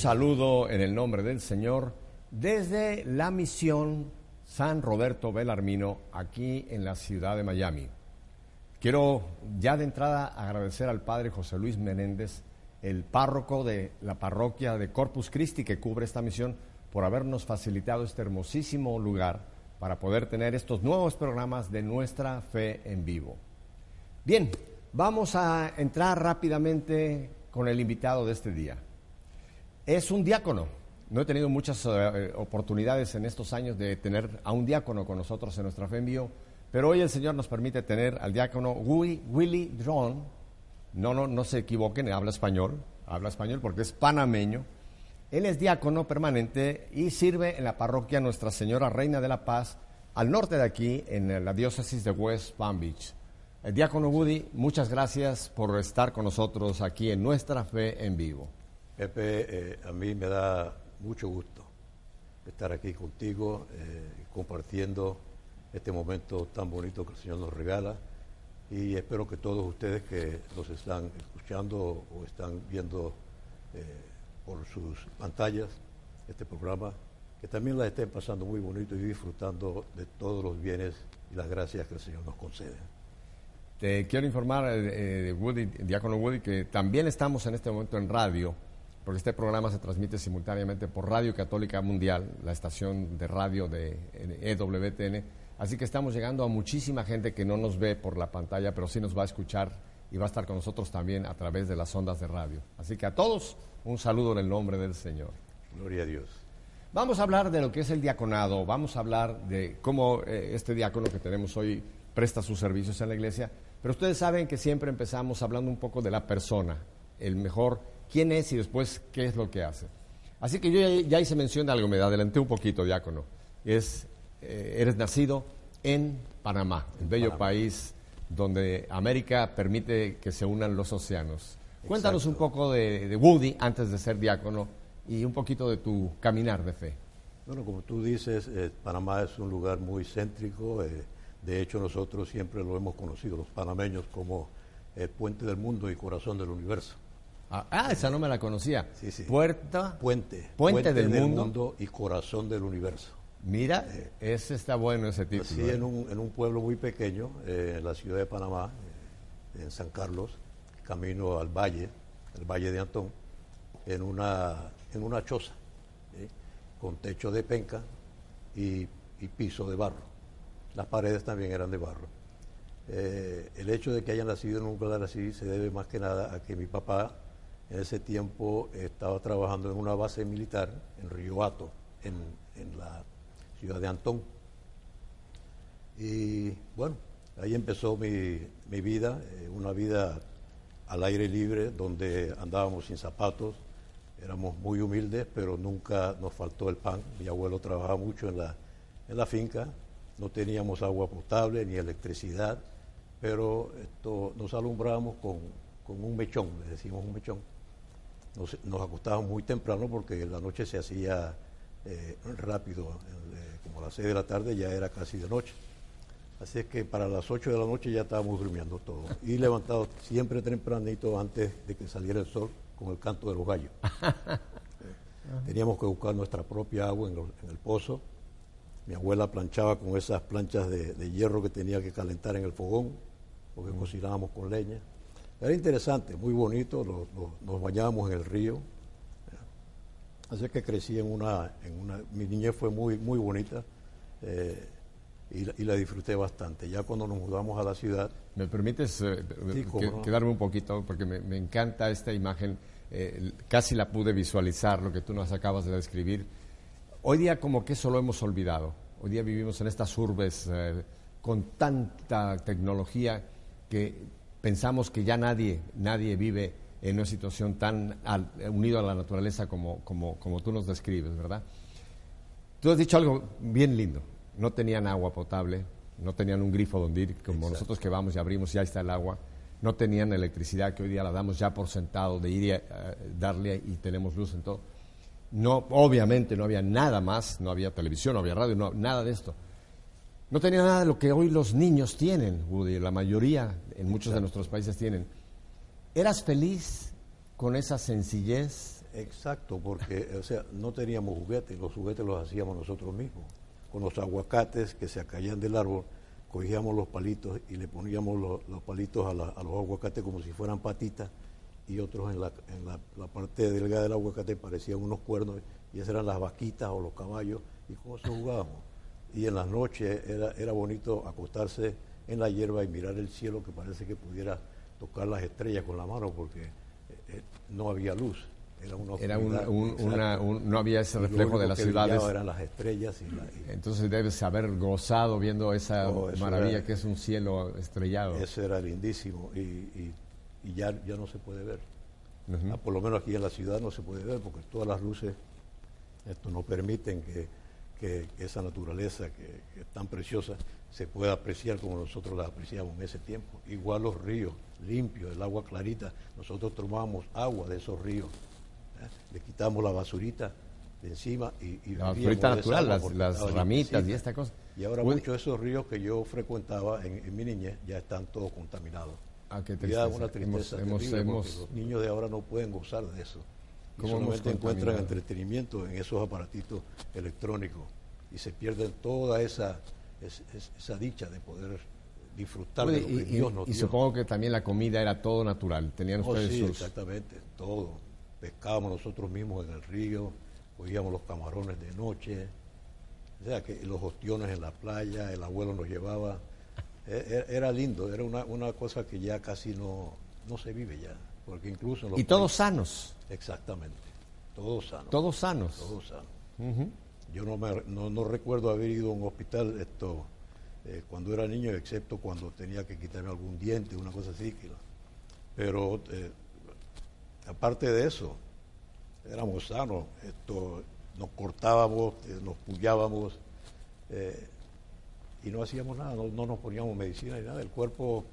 Saludo en el nombre del Señor desde la misión San Roberto Belarmino aquí en la ciudad de Miami. Quiero ya de entrada agradecer al Padre José Luis Menéndez, el párroco de la parroquia de Corpus Christi que cubre esta misión, por habernos facilitado este hermosísimo lugar para poder tener estos nuevos programas de nuestra fe en vivo. Bien, vamos a entrar rápidamente con el invitado de este día. Es un diácono. No he tenido muchas eh, oportunidades en estos años de tener a un diácono con nosotros en nuestra fe en vivo, pero hoy el Señor nos permite tener al diácono Willy, Willy Dron. No, no, no se equivoquen, habla español, habla español porque es panameño. Él es diácono permanente y sirve en la parroquia Nuestra Señora Reina de la Paz, al norte de aquí, en la diócesis de West Palm Beach. El diácono Woody, muchas gracias por estar con nosotros aquí en nuestra fe en vivo. Pepe, eh, a mí me da mucho gusto estar aquí contigo, eh, compartiendo este momento tan bonito que el Señor nos regala y espero que todos ustedes que nos están escuchando o están viendo eh, por sus pantallas este programa, que también la estén pasando muy bonito y disfrutando de todos los bienes y las gracias que el Señor nos concede. Te quiero informar, eh, Woody, Diácono Woody, que también estamos en este momento en radio, porque este programa se transmite simultáneamente por Radio Católica Mundial, la estación de radio de EWTN. Así que estamos llegando a muchísima gente que no nos ve por la pantalla, pero sí nos va a escuchar y va a estar con nosotros también a través de las ondas de radio. Así que a todos un saludo en el nombre del Señor. Gloria a Dios. Vamos a hablar de lo que es el diaconado, vamos a hablar de cómo eh, este diácono que tenemos hoy presta sus servicios en la iglesia, pero ustedes saben que siempre empezamos hablando un poco de la persona, el mejor, quién es y después qué es lo que hace. Así que yo ya, ya hice mención de algo, me adelanté un poquito, diácono. Es, eh, eres nacido en Panamá, el bello Panamá. país donde América permite que se unan los océanos. Cuéntanos un poco de, de Woody antes de ser diácono y un poquito de tu caminar de fe. Bueno, como tú dices, eh, Panamá es un lugar muy céntrico. eh, de hecho, nosotros siempre lo hemos conocido, los panameños, como el puente del mundo y corazón del universo. Ah, ah, esa no me la conocía. Sí, sí. Puerta. Puente. Puente del mundo. y corazón del universo. Mira, ese está bueno ese título. Así ¿eh? en un, en un pueblo muy pequeño, eh, en la ciudad de Panamá, eh, en San Carlos, camino al valle, el valle de Antón, en una, en una choza, ¿sí? con techo de penca y, y piso de barro. Las paredes también eran de barro. Eh, el hecho de que hayan nacido en un lugar así se debe más que nada a que mi papá en ese tiempo estaba trabajando en una base militar en Río Hato, en, en la ciudad de Antón. Y bueno, ahí empezó mi, mi vida, eh, una vida al aire libre, donde andábamos sin zapatos, éramos muy humildes, pero nunca nos faltó el pan. Mi abuelo trabajaba mucho en la, en la finca, no teníamos agua potable ni electricidad, pero esto, nos alumbrábamos con, con un mechón, le decimos un mechón. Nos, nos acostábamos muy temprano porque la noche se hacía eh, rápido, eh, como a las 6 de la tarde ya era casi de noche. Así es que para las 8 de la noche ya estábamos durmiendo todos. Y levantados siempre tempranito antes de que saliera el sol con el canto de los gallos. Teníamos que buscar nuestra propia agua en, el pozo. Mi abuela planchaba con esas planchas de, de hierro que tenía que calentar en el fogón, porque cocinábamos con leña. Era interesante, muy bonito, lo- nos bañábamos en el río. Así que crecí en una, en una mi niñez fue muy, muy bonita. Eh, y, la- y la disfruté bastante. Ya cuando nos mudamos a la ciudad, ¿Me permites eh, Sí, que- cómo no. quedarme un poquito? Porque me, me encanta esta imagen. eh, casi la pude visualizar, lo que tú nos acabas de describir. Hoy día como que eso lo hemos olvidado. Hoy día vivimos en estas urbes con tanta tecnología que pensamos que ya nadie, nadie vive en una situación tan al- unido a la naturaleza como, como, como tú nos describes, ¿verdad? Tú has dicho algo bien lindo. No tenían agua potable, no tenían un grifo donde ir, como Exacto. nosotros que vamos y abrimos, ya está el agua. No tenían electricidad, que hoy día la damos ya por sentado, de ir y eh, darle y tenemos luz en todo. No, obviamente no había nada más, no había televisión, no había radio, no, nada de esto. No tenía nada de lo que hoy los niños tienen, Woody, la mayoría en muchos de nuestros países tienen. ¿Eras feliz con esa sencillez? Exacto, porque o sea, no teníamos juguetes, los juguetes los hacíamos nosotros mismos. Con los aguacates que se caían del árbol, cogíamos los palitos y le poníamos los, los palitos a, la- a los aguacates como si fueran patitas y otros en, la, en la, la parte delgada del aguacate parecían unos cuernos y esas eran las vaquitas o los caballos y con eso jugábamos. Y en las noches era, era bonito acostarse en la hierba y mirar el cielo que parece que pudiera tocar las estrellas con la mano porque eh, eh, no había luz. Era, una Era un- un- una- un- no había ese reflejo de las que ciudades. eran las estrellas y, la- y Entonces debes haber gozado viendo esa Oh, maravilla era- que es un cielo estrellado. eso era lindísimo y, y- y ya, ya no se puede ver. Ah, por lo menos aquí en la ciudad no se puede ver porque todas las luces esto nos permiten que, que esa naturaleza que, que es tan preciosa se pueda apreciar como nosotros la apreciamos en ese tiempo. Igual los ríos limpios, el agua clarita, nosotros tomábamos agua de esos ríos, ¿eh? le quitamos la basurita de encima y, y La basurita natural, las- ramitas y esta cosa. Y ahora muchos de esos ríos que yo frecuentaba en, en mi niñez ya están todos contaminados. Ah, qué Y da tristeza. una tristeza hemos- los niños de ahora no pueden gozar de eso. Y ¿Cómo hemos solamente encuentran entretenimiento en esos aparatitos electrónicos y se pierden toda esa, es- es- esa dicha de poder disfrutar de lo que y, y- Dios nos y dio. supongo que también la comida era todo natural. Tenían Oh, ustedes sí, sus... exactamente, todo. Pescábamos nosotros mismos en el río, cogíamos los camarones de noche, o sea, que los ostiones en la playa, el abuelo nos llevaba. E- e- Era lindo, era una, una cosa que ya casi no, no se vive ya, porque incluso los Y todos países- sanos, Exactamente, todos sanos. todos sanos. Todos sanos. Yo no, me, no, no recuerdo haber ido a un hospital esto eh, cuando era niño, excepto cuando tenía que quitarme algún diente, una cosa así. pero eh, aparte de eso, éramos sanos. Esto, nos cortábamos, eh, nos pullábamos eh, y no hacíamos nada, no, no nos poníamos medicina ni nada. El cuerpo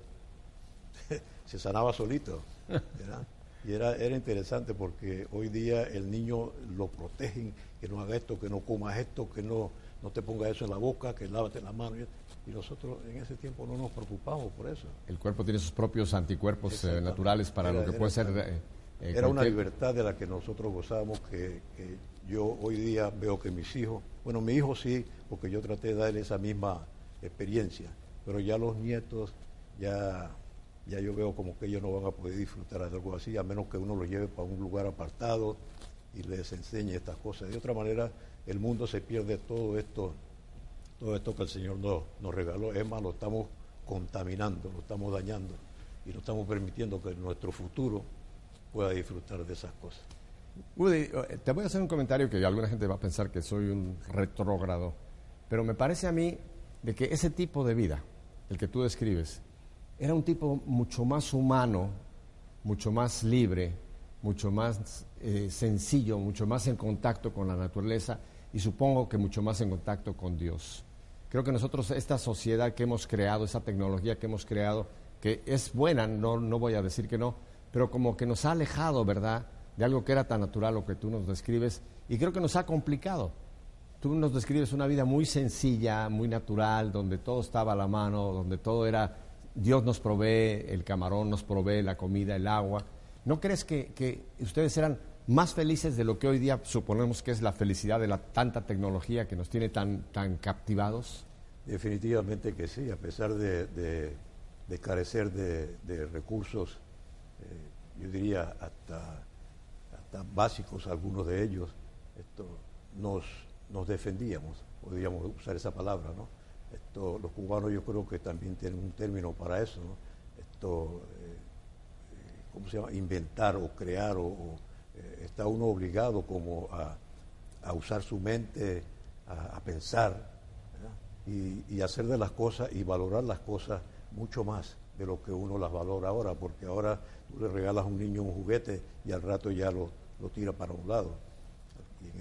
se sanaba solito. ¿Verdad? Y era, era interesante porque hoy día el niño lo protegen, que no haga esto, que no comas esto, que no, no te ponga eso en la boca, que lávate las manos. Y nosotros en ese tiempo no nos preocupamos por eso. El cuerpo tiene sus propios anticuerpos eh, naturales para Era- lo que era puede ser... eh, eh, Era una libertad de la que nosotros gozábamos que, que yo hoy día veo que mis hijos, bueno, mi hijo sí, porque yo traté de darle esa misma experiencia, pero ya los nietos, ya, ya yo veo como que ellos no van a poder disfrutar de algo así, a menos que uno los lleve para un lugar apartado y les enseñe estas cosas. De otra manera, el mundo se pierde todo esto, todo esto que el Señor nos, nos regaló. Es más, lo estamos contaminando, lo estamos dañando y no estamos permitiendo que nuestro futuro pueda disfrutar de esas cosas. Woody, eh, te voy a hacer un comentario que alguna gente va a pensar que soy un retrógrado, pero me parece a mí de que ese tipo de vida, el que tú describes, era un tipo mucho más humano, mucho más libre, mucho más eh, sencillo, mucho más en contacto con la naturaleza y supongo que mucho más en contacto con Dios. Creo que nosotros, esta sociedad que hemos creado, esa tecnología que hemos creado, que es buena, no, no voy a decir que no, pero como que nos ha alejado, ¿verdad?, de algo que era tan natural, lo que tú nos describes, y creo que nos ha complicado. Tú nos describes una vida muy sencilla, muy natural, donde todo estaba a la mano, donde todo era, Dios nos provee, el camarón nos provee la comida, el agua. ¿No crees que, que ustedes eran más felices de lo que hoy día suponemos que es la felicidad de la tanta tecnología que nos tiene tan, tan captivados? Definitivamente que sí, a pesar de, de- carecer de, de recursos, eh, yo diría hasta, hasta básicos algunos de ellos, esto, nos, nos defendíamos, podríamos usar esa palabra, ¿no? Esto, los cubanos yo creo que también tienen un término para eso, ¿no? Esto, eh, ¿cómo se llama? Inventar o crear, o, o, eh, está uno obligado como a, a usar su mente, a, a pensar y, y hacer de las cosas y valorar las cosas mucho más de lo que uno las valora ahora, porque ahora tú le regalas a un niño un juguete y al rato ya lo, lo tira para un lado.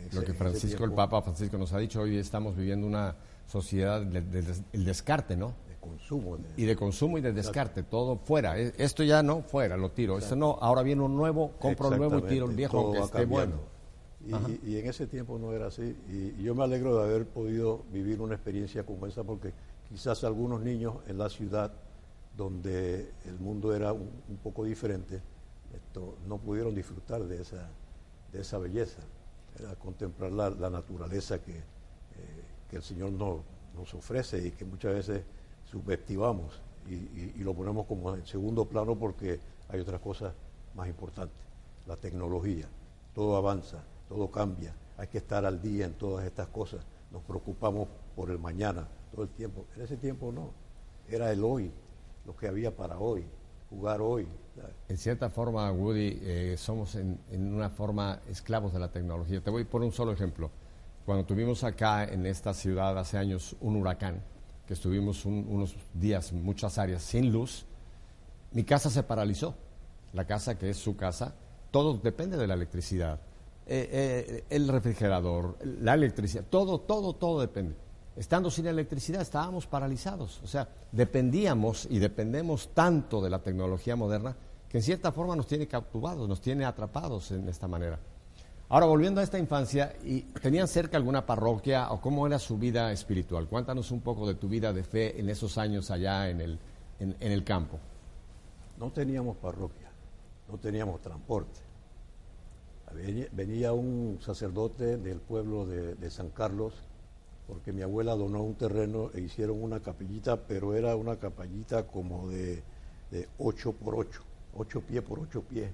Ese- Lo que Francisco, el Papa Francisco nos ha dicho, hoy estamos viviendo una sociedad del de, des- el descarte, ¿no? De consumo. de- Y de consumo y de descarte, todo fuera. E- Esto ya no, fuera, lo tiro. Esto no, ahora viene un nuevo, compro un nuevo y tiro el viejo todo va esté cambiando. bueno. Y, y en ese tiempo no era así. Y, yo me alegro de haber podido vivir una experiencia como esa porque quizás algunos niños en la ciudad donde el mundo era un, un poco diferente, esto, no pudieron disfrutar de esa, de esa belleza, era contemplar la, la naturaleza que, que el Señor nos, nos ofrece y que muchas veces subestimamos y, y- lo ponemos como en segundo plano porque hay otras cosas más importantes, la tecnología, todo avanza, todo cambia, hay que estar al día en todas estas cosas, nos preocupamos por el mañana todo el tiempo, en ese tiempo no, era el hoy, lo que había para hoy, jugar hoy. En cierta forma, Woody, eh, somos en, en una forma esclavos de la tecnología. Te voy por un solo ejemplo. Cuando tuvimos acá en esta ciudad hace años un huracán, que estuvimos un- unos días, muchas áreas sin luz, mi casa se paralizó. La casa que es su casa, todo depende de la electricidad. Eh, eh, el refrigerador, la electricidad, todo, todo, todo depende. Estando sin electricidad estábamos paralizados. O sea, dependíamos y dependemos tanto de la tecnología moderna que en cierta forma nos tiene cautivados, nos tiene atrapados en esta manera. Ahora, volviendo a esta infancia, ¿y ¿tenían cerca alguna parroquia o cómo era su vida espiritual? Cuéntanos un poco de tu vida de fe en esos años allá en el, en- el campo. No teníamos parroquia, no teníamos transporte. Venía, venía un sacerdote del pueblo de, de San Carlos, porque mi abuela donó un terreno e hicieron una capillita, pero era una capillita como de, de 8 por 8, 8 pies por 8 pies.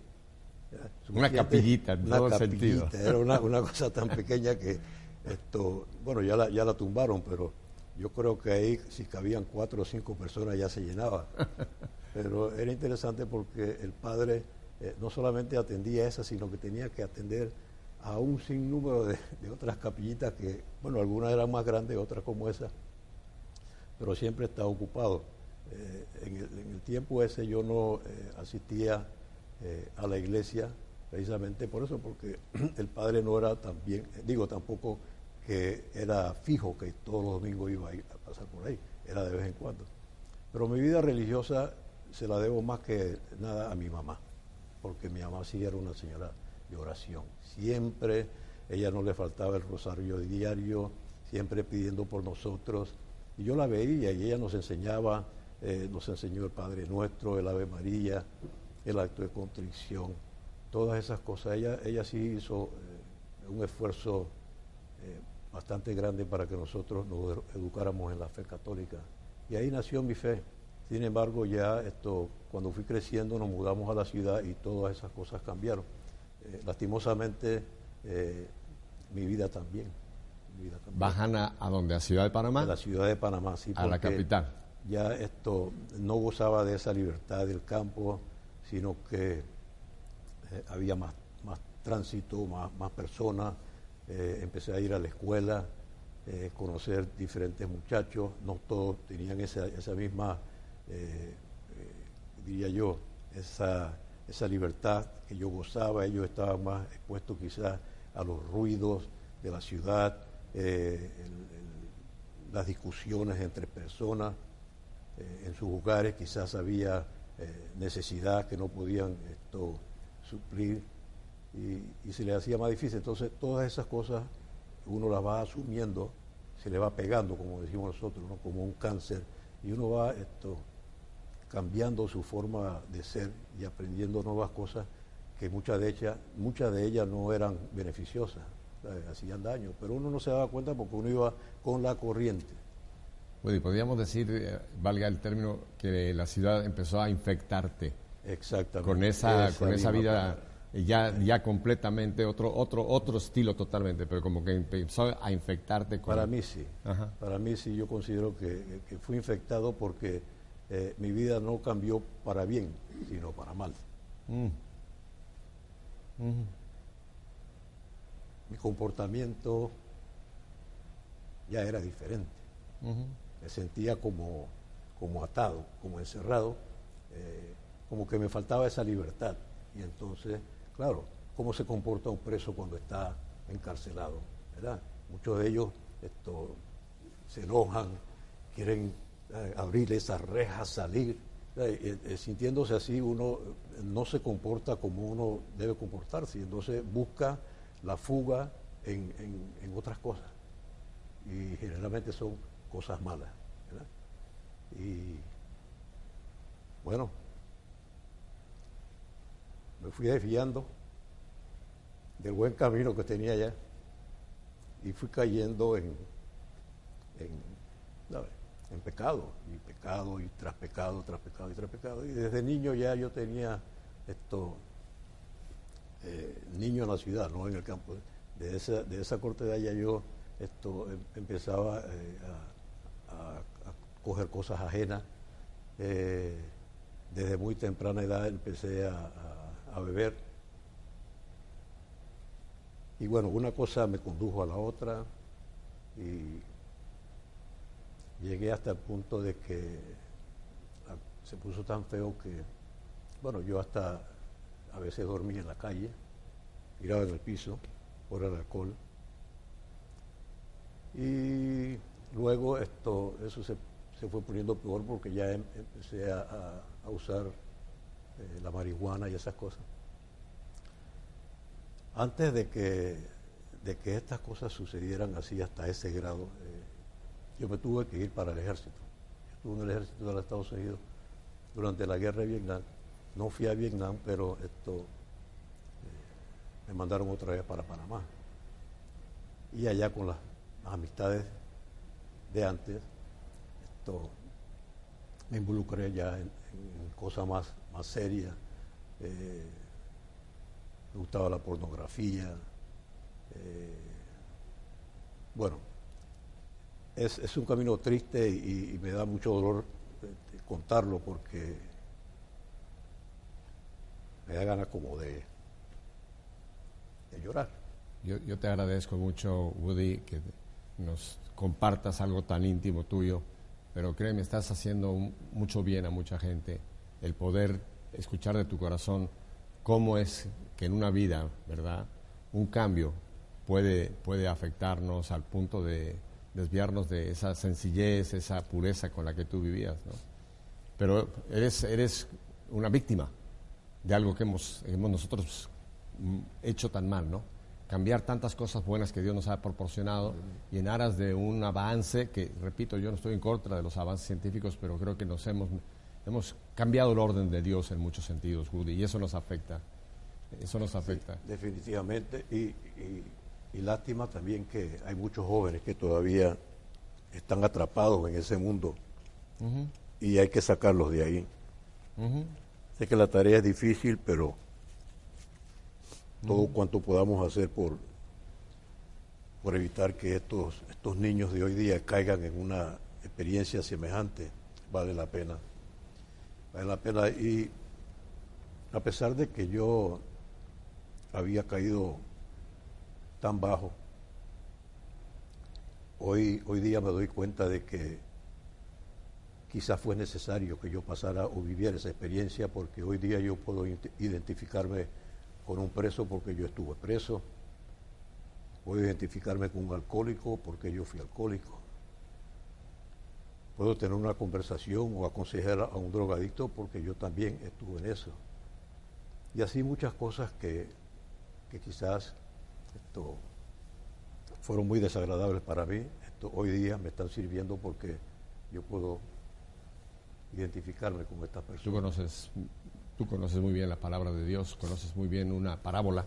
Suficiente- capillita, en una todo capillita, sentido. Era una, una cosa tan pequeña que esto, bueno, ya la, ya la tumbaron, pero yo creo que ahí si cabían cuatro o cinco personas ya se llenaba. Pero era interesante porque el padre eh, no solamente atendía esa, sino que tenía que atender a un sinnúmero de, de otras capillitas que, bueno, algunas eran más grandes, otras como esa, pero siempre estaba ocupado. Eh, en, el, en el tiempo ese yo no eh, asistía eh, a la iglesia precisamente por eso, porque el padre no era tan bien, digo tampoco que era fijo que todos los domingos iba a pasar por ahí, era de vez en cuando. Pero mi vida religiosa se la debo más que nada a mi mamá, porque mi mamá sí era una señora de oración. Siempre, ella no le faltaba el rosario diario, siempre pidiendo por nosotros. Y yo la veía y ella nos enseñaba, eh, nos enseñó el Padre Nuestro, el Ave María, el acto de contrición, todas esas cosas. Ella, ella sí hizo eh, un esfuerzo eh, bastante grande para que nosotros nos educáramos en la fe católica. Y ahí nació mi fe. Sin embargo, ya esto, cuando fui creciendo, nos mudamos a la ciudad y todas esas cosas cambiaron. Eh, lastimosamente, eh, mi vida también. mi vida también. ¿Bajan a, a dónde? ¿A Ciudad de Panamá? A la ciudad de Panamá, sí. A la capital. Ya esto no gozaba de esa libertad del campo, sino que eh, había más, más tránsito, más, más personas. Eh, empecé a ir a la escuela, eh, conocer diferentes muchachos. No todos tenían esa, esa misma, diría yo, esa, esa libertad que yo gozaba. Ellos estaban más expuestos quizás a los ruidos de la ciudad, las discusiones entre personas en sus hogares quizás había eh, necesidad que no podían esto suplir y, se les hacía más difícil. Entonces todas esas cosas uno las va asumiendo, se le va pegando, como decimos nosotros, ¿no? como un cáncer, y uno va esto cambiando su forma de ser y aprendiendo nuevas cosas que muchas de ellas, muchas de ellas no eran beneficiosas, hacían daño, pero uno no se daba cuenta porque uno iba con la corriente. Woody, podríamos decir, eh, valga el término, que la ciudad empezó a infectarte Exactamente. con esa, con esa vida ya, ya completamente otro, otro, otro estilo totalmente, pero como que empezó a infectarte con... Para mí sí. Ajá. Para mí sí, yo considero que, que fui infectado porque eh, mi vida no cambió para bien, sino para mal. Mm. Mi comportamiento ya era diferente. Me sentía como, como atado, como encerrado, eh, como que me faltaba esa libertad. Y entonces, claro, ¿cómo se comporta un preso cuando está encarcelado? Muchos de ellos esto, se enojan, quieren eh, abrir esas rejas, salir. eh, sintiéndose así, uno no se comporta como uno debe comportarse, entonces busca la fuga en, en- en otras cosas. Y generalmente son cosas malas. ¿verdad? Y bueno, me fui desviando del buen camino que tenía ya y fui cayendo en, en, pecado, y pecado, y tras pecado, tras pecado, y tras pecado. Y desde niño ya yo tenía esto, eh, niño en la ciudad, no en el campo. De esa, de esa corta edad ya yo esto, em- empezaba eh, a, a- coger cosas ajenas. Eh, desde muy temprana edad empecé a, a- beber. Y bueno, una cosa me condujo a la otra y llegué hasta el punto de que a- se puso tan feo que, bueno, yo hasta a veces dormía en la calle, tiraba en el piso por el alcohol. Y luego esto, eso se, se fue poniendo peor porque ya em- empecé a, a- usar eh, la marihuana y esas cosas. Antes de que, de que estas cosas sucedieran así hasta ese grado, eh, yo me tuve que ir para el ejército. Estuve en el ejército de los Estados Unidos durante la guerra de Vietnam. No fui a Vietnam, pero esto eh, me mandaron otra vez para Panamá. Y allá con las amistades de antes, esto me involucré ya en, cosas más, más serias. Eh, me gustaba la pornografía. eh, bueno, es, es un camino triste y, y me da mucho dolor eh, contarlo porque me da ganas como de, de llorar. Yo, yo te agradezco mucho, Woody, que nos compartas algo tan íntimo tuyo, pero créeme, estás haciendo mucho bien a mucha gente. El poder escuchar de tu corazón cómo es que en una vida, ¿verdad? Un cambio puede, puede afectarnos al punto de desviarnos de esa sencillez, esa pureza con la que tú vivías, ¿no? Pero eres, eres una víctima de algo que hemos, hemos nosotros mm, hecho tan mal, ¿no? Cambiar tantas cosas buenas que Dios nos ha proporcionado y en aras de un avance que, repito, yo no estoy en contra de los avances científicos, pero creo que nos hemos, hemos cambiado el orden de Dios en muchos sentidos, Woody, y eso nos afecta. Eso nos afecta. Definitivamente. Y, y- y lástima también que hay muchos jóvenes que todavía están atrapados en ese mundo y hay que sacarlos de ahí. Sé que la tarea es difícil, pero todo cuanto podamos hacer por, por evitar que estos, estos niños de hoy día caigan en una experiencia semejante, vale la pena. Vale la pena. Y a pesar de que yo había caído tan bajo, hoy, hoy día me doy cuenta de que quizás fue necesario que yo pasara o viviera esa experiencia porque hoy día yo puedo identificarme con un preso porque yo estuve preso, puedo identificarme con un alcohólico porque yo fui alcohólico, puedo tener una conversación o aconsejar a un drogadicto porque yo también estuve en eso. Y así muchas cosas que, que quizás esto, fueron muy desagradables para mí, esto, hoy día me están sirviendo porque yo puedo identificarme con estas Tú personas. conoces, tú conoces muy bien la palabra de Dios, conoces muy bien una parábola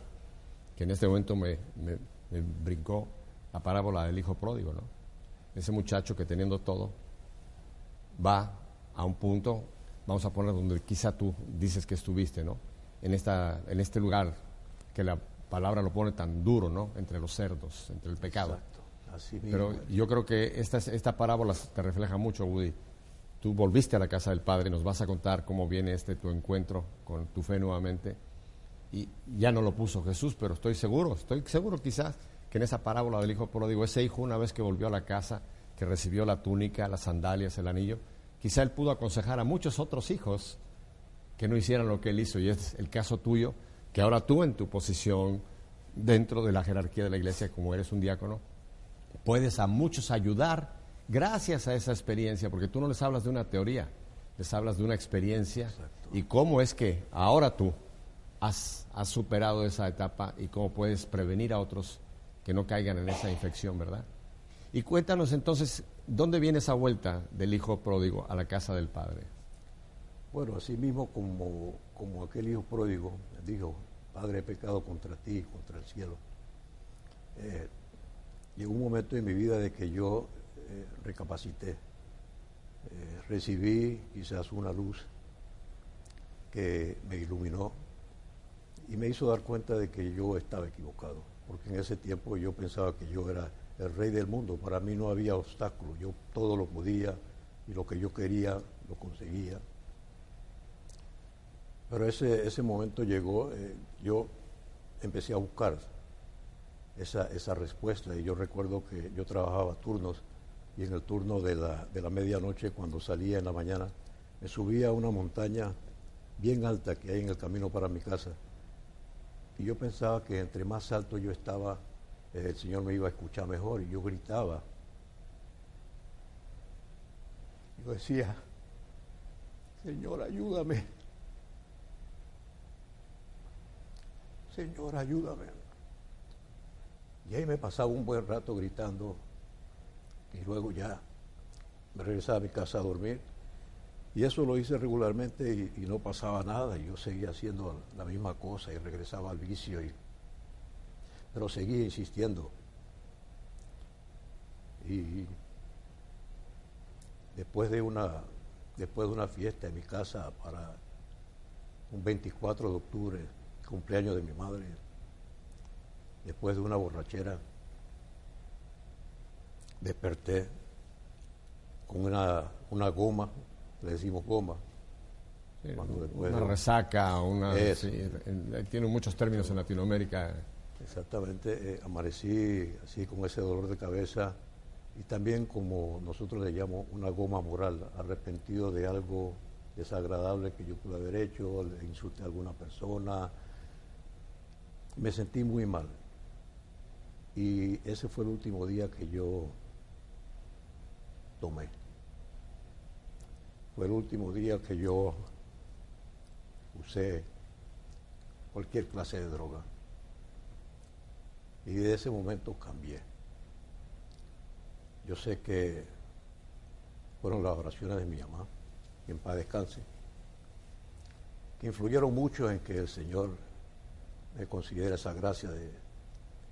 que en este momento me, me- me brincó la parábola del hijo pródigo, ¿no? Ese muchacho que teniendo todo va a un punto, vamos a poner donde quizá tú dices que estuviste, ¿no? En, esta, en este lugar que la palabra lo pone tan duro, ¿no? Entre los cerdos, entre el pecado. Exacto. Así mismo. Pero yo creo que esta, esta parábola te refleja mucho, Woody. Tú volviste a la casa del Padre, nos vas a contar cómo viene este tu encuentro con tu fe nuevamente. Y ya no lo puso Jesús, pero estoy seguro, estoy seguro quizás que en esa parábola del hijo pródigo, ese hijo una vez que volvió a la casa, que recibió la túnica, las sandalias, el anillo, quizá él pudo aconsejar a muchos otros hijos que no hicieran lo que él hizo. Y es el caso tuyo, que ahora tú en tu posición dentro de la jerarquía de la iglesia, como eres un diácono, puedes a muchos ayudar gracias a esa experiencia, porque tú no les hablas de una teoría, les hablas de una experiencia y cómo es que ahora tú has, has superado esa etapa y cómo puedes prevenir a otros que no caigan en esa infección, ¿verdad? Y cuéntanos entonces, ¿dónde viene esa vuelta del hijo pródigo a la casa del padre? Bueno, así mismo como, como aquel hijo pródigo dijo, Padre, he pecado contra ti contra el cielo. Eh, llegó un momento en mi vida de que yo eh, recapacité. Eh, recibí quizás una luz que me iluminó y me hizo dar cuenta de que yo estaba equivocado, porque en ese tiempo yo pensaba que yo era el rey del mundo, para mí no había obstáculo, yo todo lo podía y lo que yo quería lo conseguía. Pero ese, ese momento llegó, eh, yo empecé a buscar esa, esa respuesta y yo recuerdo que yo trabajaba turnos y en el turno de la, de la medianoche cuando salía en la mañana me subía a una montaña bien alta que hay en el camino para mi casa. Y yo pensaba que entre más alto yo estaba eh, el Señor me iba a escuchar mejor y yo gritaba. Yo decía Señor ayúdame. Señor, ayúdame. Y ahí me pasaba un buen rato gritando y luego ya me regresaba a mi casa a dormir. Y eso lo hice regularmente y, no pasaba nada. Yo seguía haciendo la misma cosa y regresaba al vicio. Y, pero seguía insistiendo. Y después de una después de una fiesta en mi casa para un 24 de octubre cumpleaños de mi madre, después de una borrachera, desperté con una, una goma, le decimos goma. Sí, Cuando después una resaca, una, sí, en- tiene muchos términos en Latinoamérica. Exactamente, eh, amanecí así con ese dolor de cabeza y también como nosotros le llamamos una goma moral, arrepentido de algo desagradable que yo pude haber hecho, le insulté a alguna persona, me sentí muy mal. Y ese fue el último día que yo tomé. Fue el último día que yo usé cualquier clase de droga. Y de ese momento cambié. Yo sé que fueron las oraciones de mi mamá, que en paz descanse, que influyeron mucho en que el Señor me considera esa gracia de,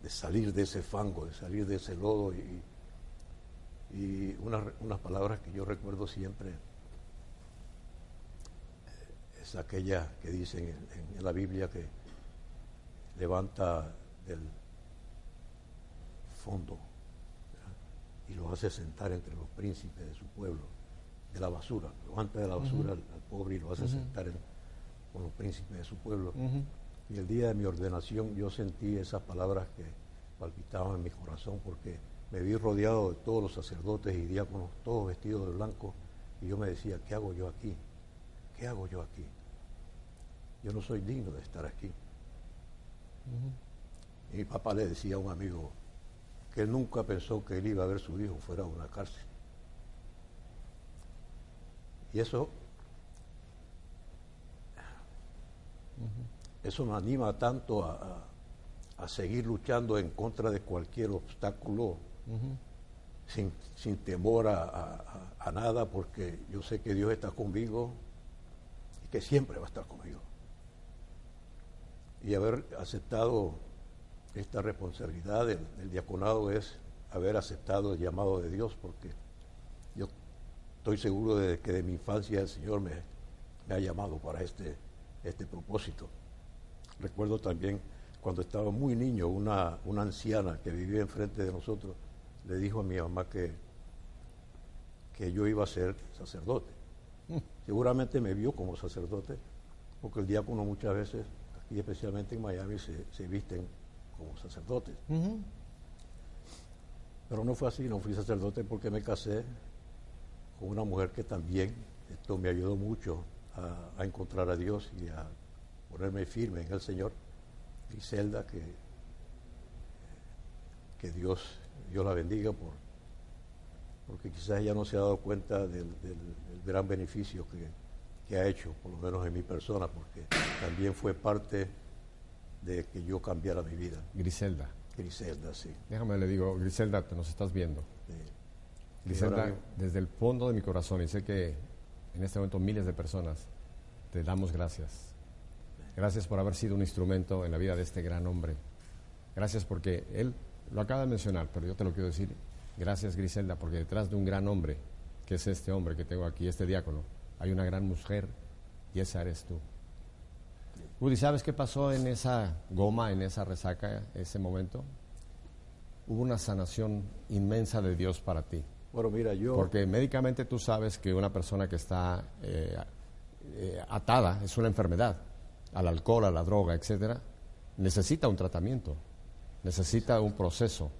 de salir de ese fango, de salir de ese lodo y, y unas, unas palabras que yo recuerdo siempre eh, es aquella que dicen en, en la Biblia que levanta del fondo y lo hace sentar entre los príncipes de su pueblo, de la basura, levanta de la basura al, al pobre y lo hace sentar en- con los príncipes de su pueblo. Y el día de mi ordenación yo sentí esas palabras que palpitaban en mi corazón porque me vi rodeado de todos los sacerdotes y diáconos, todos vestidos de blanco, y yo me decía, ¿qué hago yo aquí? ¿Qué hago yo aquí? Yo no soy digno de estar aquí. Y mi papá le decía a un amigo que él nunca pensó que él iba a ver su hijo fuera de una cárcel. Y eso, eso me anima tanto a, a- a seguir luchando en contra de cualquier obstáculo, sin, sin temor a, a- nada, porque yo sé que Dios está conmigo y que siempre va a estar conmigo. Y haber aceptado esta responsabilidad del, del diaconado es haber aceptado el llamado de Dios, porque yo estoy seguro de que de mi infancia el Señor me, me ha llamado para este, este propósito. Recuerdo también cuando estaba muy niño, una, una anciana que vivía enfrente de nosotros le dijo a mi mamá que, que yo iba a ser sacerdote. Seguramente me vio como sacerdote, porque el diácono muchas veces, aquí especialmente en Miami, se, se visten como sacerdotes. Pero no fue así, no fui sacerdote porque me casé con una mujer que también esto me ayudó mucho a, a encontrar a Dios y a ponerme firme en el Señor. Griselda, que, que Dios, Dios la bendiga por, porque quizás ella no se ha dado cuenta del, del- del gran beneficio que, que ha hecho, por lo menos en mi persona, porque también fue parte de que yo cambiara mi vida. Griselda. Griselda, sí. Déjame le digo, Griselda, te nos estás viendo. Sí. Griselda, desde el fondo de mi corazón, y sé que en este momento miles de personas, te damos gracias. Gracias por haber sido un instrumento en la vida de este gran hombre. Gracias porque él lo acaba de mencionar, pero yo te lo quiero decir. Gracias, Griselda, porque detrás de un gran hombre, que es este hombre que tengo aquí, este diácono, hay una gran mujer y esa eres tú. Woody, ¿sabes qué pasó en esa goma, en esa resaca, ese momento? Hubo una sanación inmensa de Dios para ti. Bueno, mira, yo... Porque médicamente tú sabes que una persona que está eh, eh, atada, es una enfermedad, al alcohol, a la droga, etcétera, necesita un tratamiento, necesita un proceso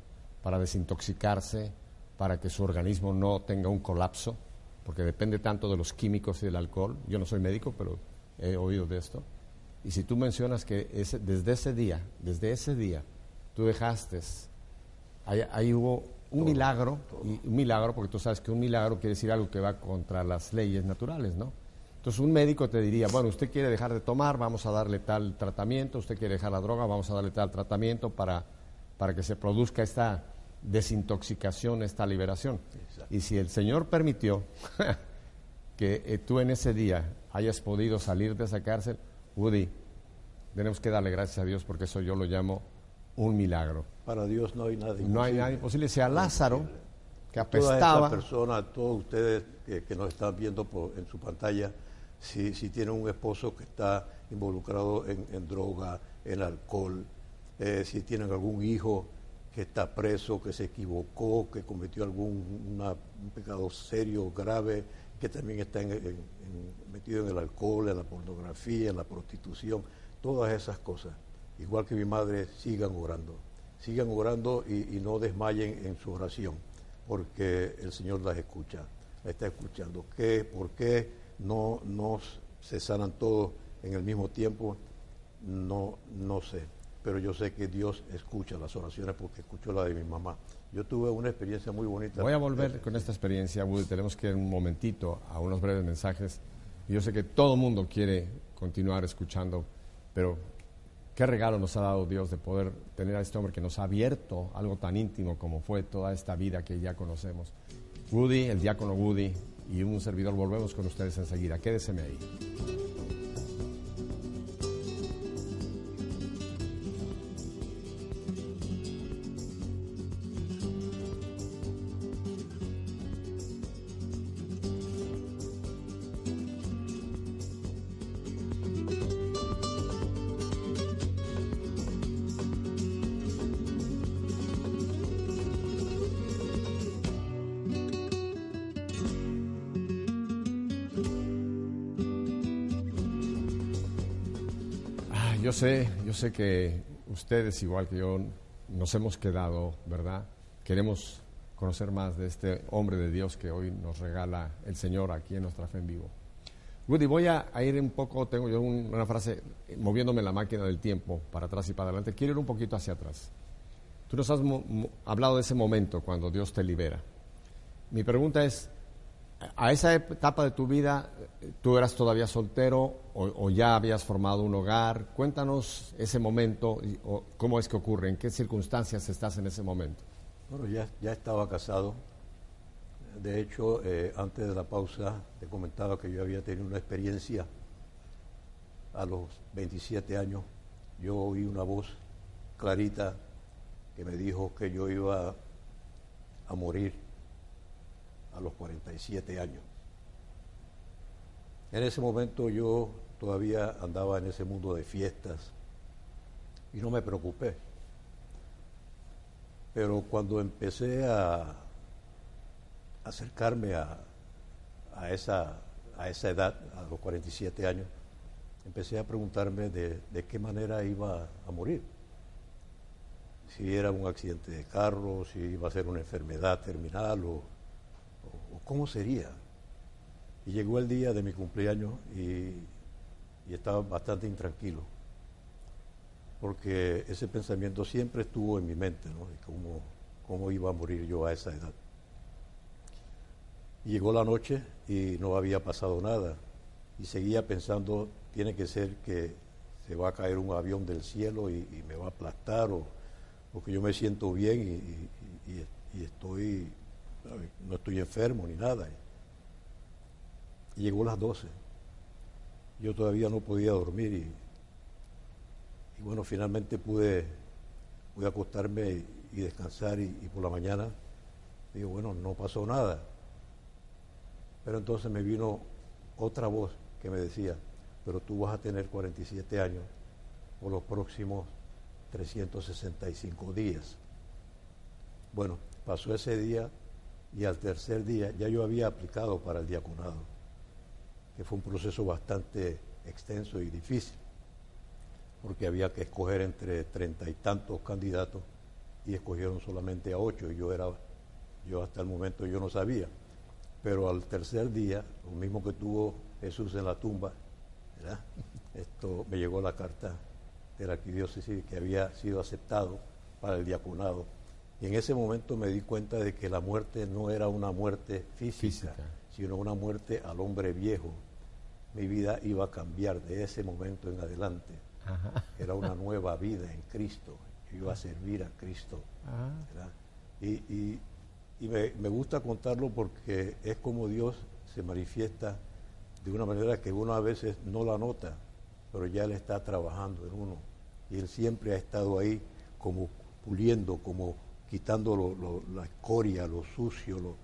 para desintoxicarse, para que su organismo no tenga un colapso, porque depende tanto de los químicos y del alcohol. Yo no soy médico, pero he oído de esto. Y si tú mencionas que ese- desde ese día, desde ese día, tú dejaste Ahí, ahí hubo un milagro, y un milagro, porque tú sabes que un milagro quiere decir algo que va contra las leyes naturales, ¿no? Entonces un médico te diría, bueno, usted quiere dejar de tomar, vamos a darle tal tratamiento, usted quiere dejar la droga, vamos a darle tal tratamiento para, para que se produzca esta desintoxicación, esta liberación. Y si el Señor permitió que eh, tú en ese día hayas podido salir de esa cárcel, Woody, tenemos que darle gracias a Dios porque eso yo lo llamo un milagro. Para Dios no hay nada No hay imposible. nadie posible. Sea Lázaro, que Todas apestaba. estas personas, todos ustedes que, que nos están viendo por- en su pantalla, si, si tienen un esposo que está involucrado en, droga, en alcohol, eh, si tienen algún hijo que está preso, que se equivocó, que cometió algún un pecado serio, grave, que también está en- metido en el alcohol, en la pornografía, en la prostitución, todas esas cosas. Igual que mi madre, sigan orando. Sigan orando y, y no desmayen en su oración, porque el Señor las escucha, la está escuchando. ¿Qué, ¿Por qué no, no se sanan todos en el mismo tiempo? No, no sé, pero yo sé que Dios escucha las oraciones porque escuchó la de mi mamá. Yo tuve una experiencia muy bonita. Voy a volver con esta experiencia, Woody. Tenemos que ir un momentito a unos breves mensajes. Yo sé que todo el mundo quiere continuar escuchando, pero qué regalo nos ha dado Dios de poder tener a este hombre que nos ha abierto algo tan íntimo como fue toda esta vida que ya conocemos. Woody, el diácono Woody y un servidor, volvemos con ustedes enseguida. Quédeseme ahí. Sé, yo sé que ustedes, igual que yo, nos hemos quedado, ¿verdad? Queremos conocer más de este hombre de Dios que hoy nos regala el Señor aquí en nuestra fe en vivo. Woody, voy a, ir un poco, tengo yo un- una frase, moviéndome la máquina del tiempo para atrás y para adelante. Quiero ir un poquito hacia atrás. Tú nos has hablado de ese momento cuando Dios te libera. Mi pregunta es, a esa etapa de tu vida, ¿tú eras todavía soltero o, ya habías formado un hogar? Cuéntanos ese momento, y- cómo es que ocurre, en qué circunstancias estás en ese momento. Bueno, ya, ya estaba casado. De hecho, eh, antes de la pausa te comentaba que yo había tenido una experiencia a los 27 años. Yo oí una voz clarita que me dijo que yo iba a morir a los 47 años. En ese momento yo todavía andaba en ese mundo de fiestas, y no me preocupé. Pero cuando empecé a acercarme a, a esa, a esa edad, a los 47 años, empecé a preguntarme de, de qué manera iba a morir. Si era un accidente de carro, si iba a ser una enfermedad terminal o, cómo sería. Y llegó el día de mi cumpleaños y, estaba bastante intranquilo, porque ese pensamiento siempre estuvo en mi mente, ¿no? Cómo, cómo iba a morir yo a esa edad. Llegó la noche y no había pasado nada. Y seguía pensando, tiene que ser que se va a caer un avión del cielo y, me va a aplastar o, que yo me siento bien y estoy, no estoy enfermo ni nada. Llegó las 12. Yo todavía no podía dormir y, bueno, finalmente pude, pude acostarme y, y descansar y, y por la mañana digo, bueno, no pasó nada. Pero entonces me vino otra voz que me decía, pero tú vas a tener 47 años por los próximos 365 días. Bueno, pasó ese día y al tercer día ya yo había aplicado para el diaconado, que fue un proceso bastante extenso y difícil, porque había que escoger entre treinta y tantos candidatos y escogieron solamente a ocho y yo era, yo hasta el momento yo no sabía. Pero al tercer día, lo mismo que tuvo Jesús en la tumba. Esto me llegó la carta de la arquidiócesis que había sido aceptado para el diaconado. Y en ese momento me di cuenta de que la muerte no era una muerte física, Física. sino una muerte al hombre viejo. Mi vida iba a cambiar de ese momento en adelante. Era una nueva vida en Cristo. Yo iba a servir a Cristo. y- y me, me gusta contarlo porque es como Dios se manifiesta de una manera que uno a veces no la nota, pero ya Él está trabajando en uno. Y Él siempre ha estado ahí como puliendo, como quitando lo- lo- la escoria, lo sucio,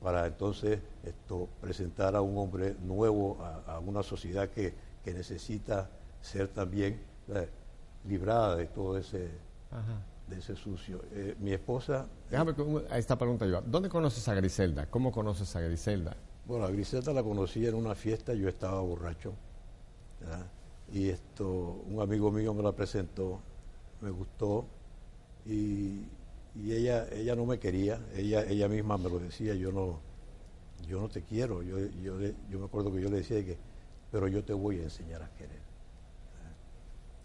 para entonces esto, presentar a un hombre nuevo a, a una sociedad que, que necesita ser también ¿verdad? librada de todo ese, de ese sucio. Eh, mi esposa Déjame a esta pregunta yo. ¿Dónde conoces a Griselda? ¿Cómo conoces a Griselda? Bueno, a Griselda la conocí en una fiesta, yo estaba borracho. ¿verdad? Y esto, un amigo mío me la presentó, me gustó y, y ella, ella no me quería, ella, ella misma me lo decía, yo no, yo no te quiero. Yo, yo, yo me acuerdo que yo le decía que, pero yo te voy a enseñar a querer.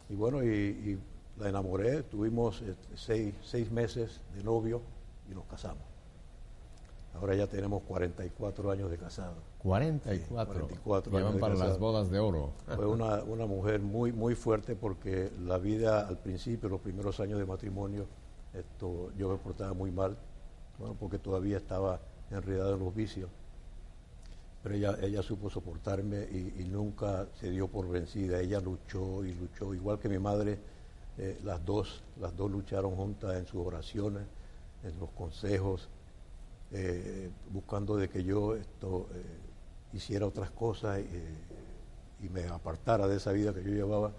Y bueno, y, y la enamoré, tuvimos eh, seis, seis meses de novio y nos casamos. Ahora ya tenemos 44 años de casado. 44. 44 Ya años van de para las casado. bodas de oro. Fue una, una mujer muy, muy fuerte porque la vida al principio, los primeros años de matrimonio, esto, yo me portaba muy mal, bueno, porque todavía estaba enredado en los vicios. Pero ella, ella supo soportarme y, nunca se dio por vencida. Ella luchó y luchó, igual que mi madre, eh, las dos, las dos lucharon juntas en sus oraciones, en los consejos, eh, buscando de que yo esto eh, hiciera otras cosas y me apartara de esa vida que yo llevaba.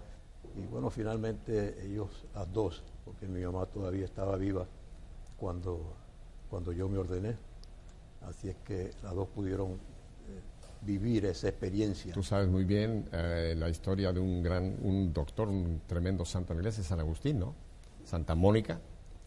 Y bueno, finalmente ellos, las dos, porque mi mamá todavía estaba viva cuando, cuando yo me ordené. Así es que las dos pudieron eh, vivir esa experiencia. Tú sabes muy bien eh, la historia de un gran, un doctor, un tremendo santo en la iglesia, San Agustín, ¿no? Santa Mónica,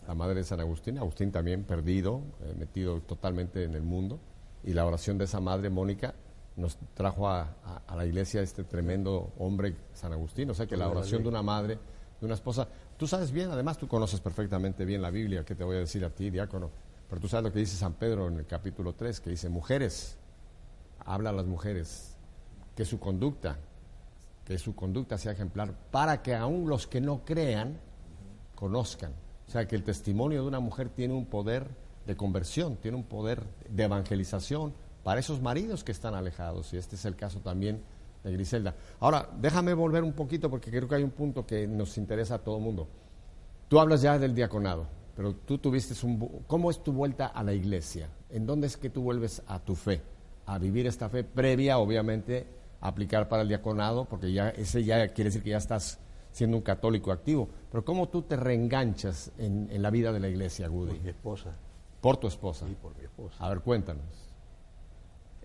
la madre de San Agustín. Agustín también perdido, eh, metido totalmente en el mundo. Y la oración de esa madre, Mónica, nos trajo a, a- a la iglesia este tremendo hombre, San Agustín. O sea que la oración de una madre, de una esposa. Tú sabes bien, además tú conoces perfectamente bien la Biblia, ¿qué te voy a decir a ti, diácono? Pero tú sabes lo que dice San Pedro en el capítulo 3, que dice, mujeres, habla a las mujeres, que su conducta, que su conducta sea ejemplar, para que aún los que no crean conozcan. O sea, que el testimonio de una mujer tiene un poder de conversión, tiene un poder de evangelización para esos maridos que están alejados. Y este es el caso también de Griselda. Ahora, déjame volver un poquito porque creo que hay un punto que nos interesa a todo el mundo. Tú hablas ya del diaconado, pero tú tuviste un... ¿Cómo es tu vuelta a la iglesia? ¿En dónde es que tú vuelves a tu fe? A vivir esta fe previa, obviamente, a aplicar para el diaconado, porque ya ese ya quiere decir que ya estás siendo un católico activo. Pero ¿cómo tú te reenganchas en, en la vida de la iglesia, Por Woody? mi esposa. Por tu esposa. Sí, por mi esposa. A ver, cuéntanos.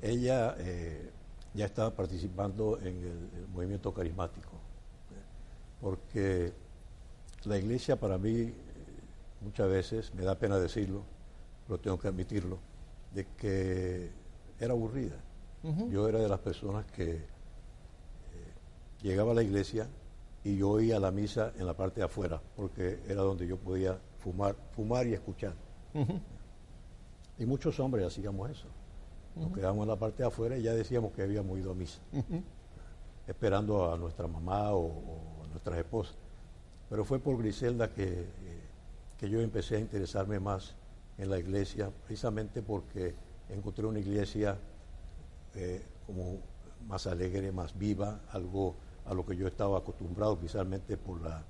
Ella eh, ya estaba participando en el, el movimiento carismático, porque la iglesia para mí eh, muchas veces, me da pena decirlo, pero tengo que admitirlo, de que era aburrida. Yo era de las personas que eh, llegaba a la iglesia y yo oía la misa en la parte de afuera, porque era donde yo podía fumar, fumar y escuchar. Y muchos hombres hacíamos eso. Nos quedábamos en la parte de afuera y ya decíamos que habíamos ido a misa, esperando a nuestra mamá o, o a nuestras esposas. Pero fue por Griselda que, eh, que yo empecé a interesarme más en la iglesia, precisamente porque encontré una iglesia eh, como más alegre, más viva, algo a lo que yo estaba acostumbrado, precisamente por la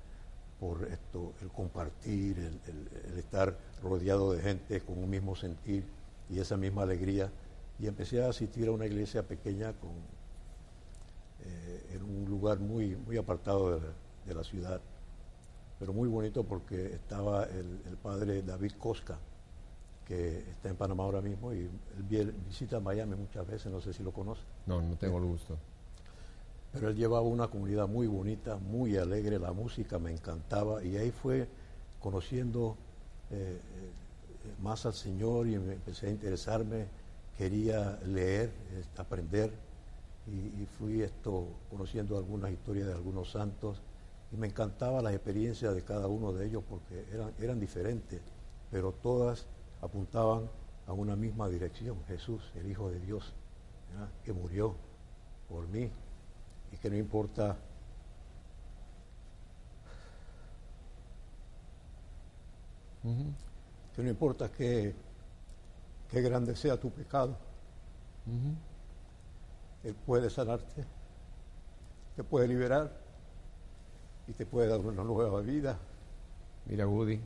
por esto, el compartir, el, el- el estar rodeado de gente con un mismo sentir y esa misma alegría. Y empecé a asistir a una iglesia pequeña con, eh, en un lugar muy, muy apartado de, la- de la ciudad, pero muy bonito porque estaba el, el padre David Cosca, que está en Panamá ahora mismo y él visita Miami muchas veces, no sé si lo conoce. No, no tengo el gusto. Pero él llevaba una comunidad muy bonita, muy alegre, la música me encantaba y ahí fue conociendo eh, eh, más al Señor y me empecé a interesarme, quería leer, aprender y, y fui esto conociendo algunas historias de algunos santos y me encantaba las experiencias de cada uno de ellos porque eran, eran diferentes, pero todas apuntaban a una misma dirección, Jesús, el Hijo de Dios, ¿verdad? que murió por mí y que no importa que no importa que, que grande sea tu pecado, Él puede sanarte, te puede liberar y te puede dar una nueva vida. Mira, Woody,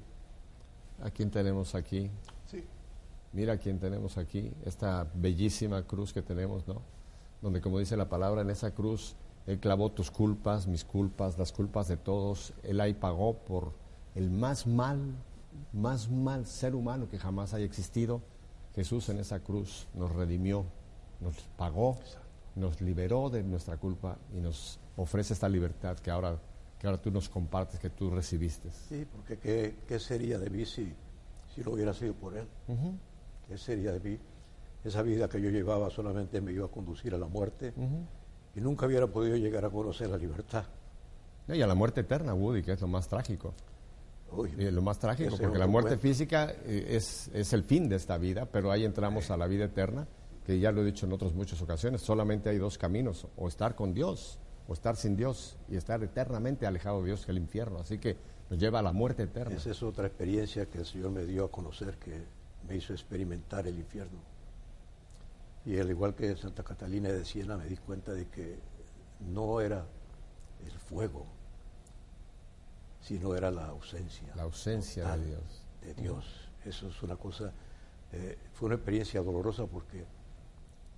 ¿a quién tenemos aquí? Sí. Mira quién tenemos aquí, esta bellísima cruz que tenemos, ¿no? Donde, como dice la palabra, en esa cruz Él clavó tus culpas, mis culpas, las culpas de todos. Él ahí pagó por el más mal, más mal ser humano que jamás haya existido. Jesús en esa cruz nos redimió, nos pagó, nos liberó de nuestra culpa y nos ofrece esta libertad que ahora, que ahora tú nos compartes, que tú recibiste. Sí, porque ¿qué, qué sería de mí si, si no hubiera sido por Él? ¿Qué sería de mí? Esa vida que yo llevaba solamente me iba a conducir a la muerte y nunca hubiera podido llegar a conocer la libertad. Y a la muerte eterna, Woody, que es lo más trágico. Uy, Y lo más trágico, porque la muerte física eh, es, es el fin de esta vida, pero ahí entramos a la vida eterna, que ya lo he dicho en otras muchas ocasiones, solamente hay dos caminos, o estar con Dios, o estar sin Dios, y estar eternamente alejado de Dios que el infierno. Así que nos lleva a la muerte eterna. Esa es otra experiencia que el Señor me dio a conocer, que me hizo experimentar el infierno. Y al igual que Santa Catalina de Siena, me di cuenta de que no era el fuego, sino era la ausencia. La ausencia de Dios. De Dios. Eso es una cosa, eh, fue una experiencia dolorosa porque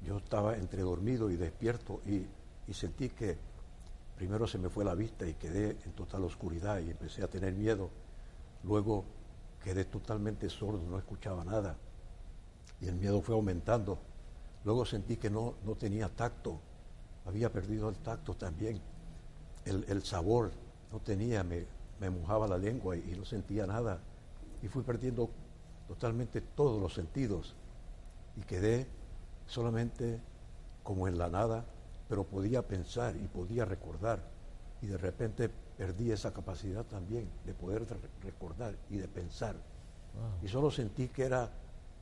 yo estaba entre dormido y despierto y, y sentí que primero se me fue la vista y quedé en total oscuridad y empecé a tener miedo. Luego quedé totalmente sordo, no escuchaba nada y el miedo fue aumentando. Luego sentí que no, no tenía tacto, había perdido el tacto también. El, el sabor no tenía, me, me mojaba la lengua y, y no sentía nada. Y fui perdiendo totalmente todos los sentidos y quedé solamente como en la nada, pero podía pensar y podía recordar. Y de repente perdí esa capacidad también de poder re- recordar y de pensar. Y solo sentí que era,